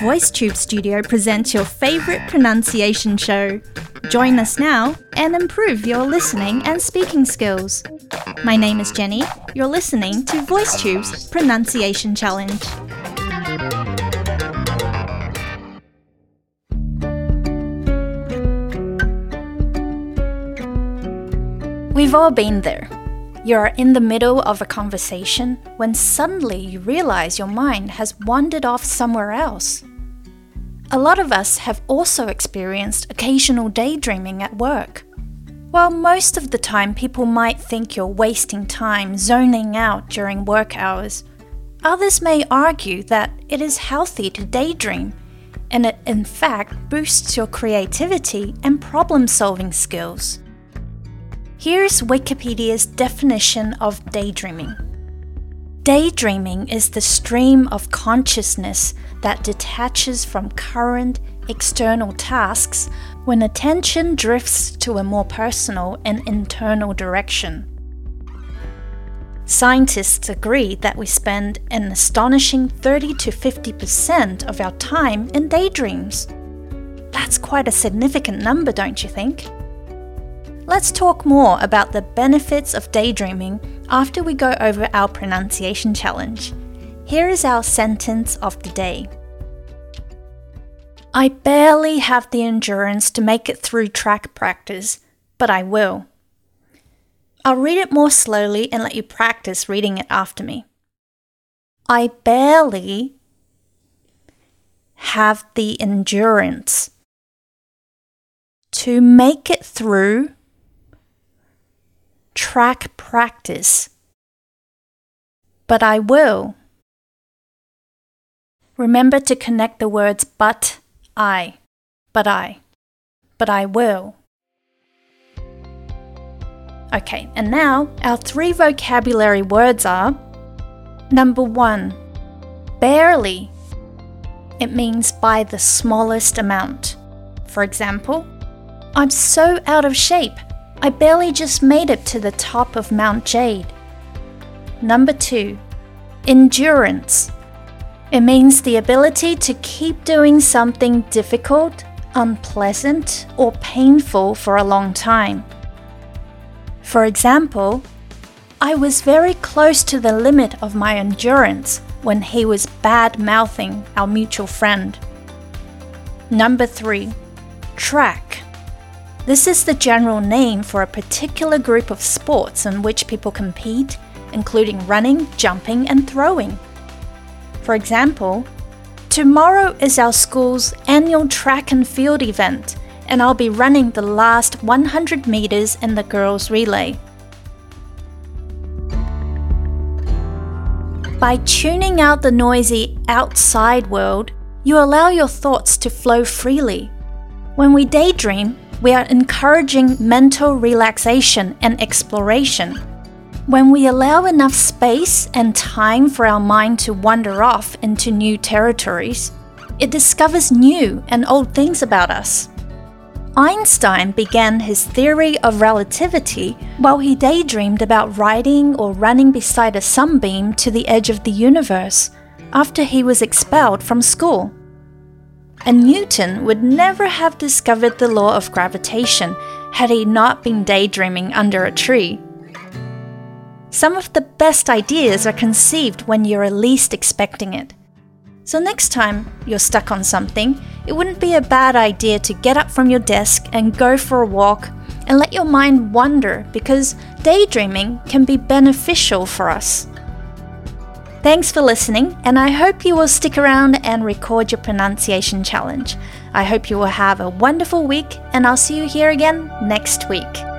VoiceTube Studio presents your favorite pronunciation show. Join us now and improve your listening and speaking skills. My name is Jenny. You're listening to VoiceTube's Pronunciation Challenge. We've all been there. You're in the middle of a conversation when suddenly you realize your mind has wandered off somewhere else. A lot of us have also experienced occasional daydreaming at work. While most of the time people might think you're wasting time zoning out during work hours, others may argue that it is healthy to daydream and it in fact boosts your creativity and problem solving skills. Here's Wikipedia's definition of daydreaming. Daydreaming is the stream of consciousness that detaches from current external tasks when attention drifts to a more personal and internal direction. Scientists agree that we spend an astonishing 30 to 50% of our time in daydreams. That's quite a significant number, don't you think? Let's talk more about the benefits of daydreaming after we go over our pronunciation challenge. Here is our sentence of the day I barely have the endurance to make it through track practice, but I will. I'll read it more slowly and let you practice reading it after me. I barely have the endurance to make it through track practice. But I will. Remember to connect the words but I, but I, but I will. Okay, and now our three vocabulary words are number one, barely. It means by the smallest amount. For example, I'm so out of shape I barely just made it to the top of Mount Jade. Number two, endurance. It means the ability to keep doing something difficult, unpleasant, or painful for a long time. For example, I was very close to the limit of my endurance when he was bad mouthing our mutual friend. Number three, track. This is the general name for a particular group of sports in which people compete, including running, jumping, and throwing. For example, tomorrow is our school's annual track and field event, and I'll be running the last 100 meters in the girls' relay. By tuning out the noisy outside world, you allow your thoughts to flow freely. When we daydream, we are encouraging mental relaxation and exploration. When we allow enough space and time for our mind to wander off into new territories, it discovers new and old things about us. Einstein began his theory of relativity while he daydreamed about riding or running beside a sunbeam to the edge of the universe after he was expelled from school and Newton would never have discovered the law of gravitation had he not been daydreaming under a tree. Some of the best ideas are conceived when you're least expecting it. So, next time you're stuck on something, it wouldn't be a bad idea to get up from your desk and go for a walk and let your mind wander because daydreaming can be beneficial for us. Thanks for listening, and I hope you will stick around and record your pronunciation challenge. I hope you will have a wonderful week, and I'll see you here again next week.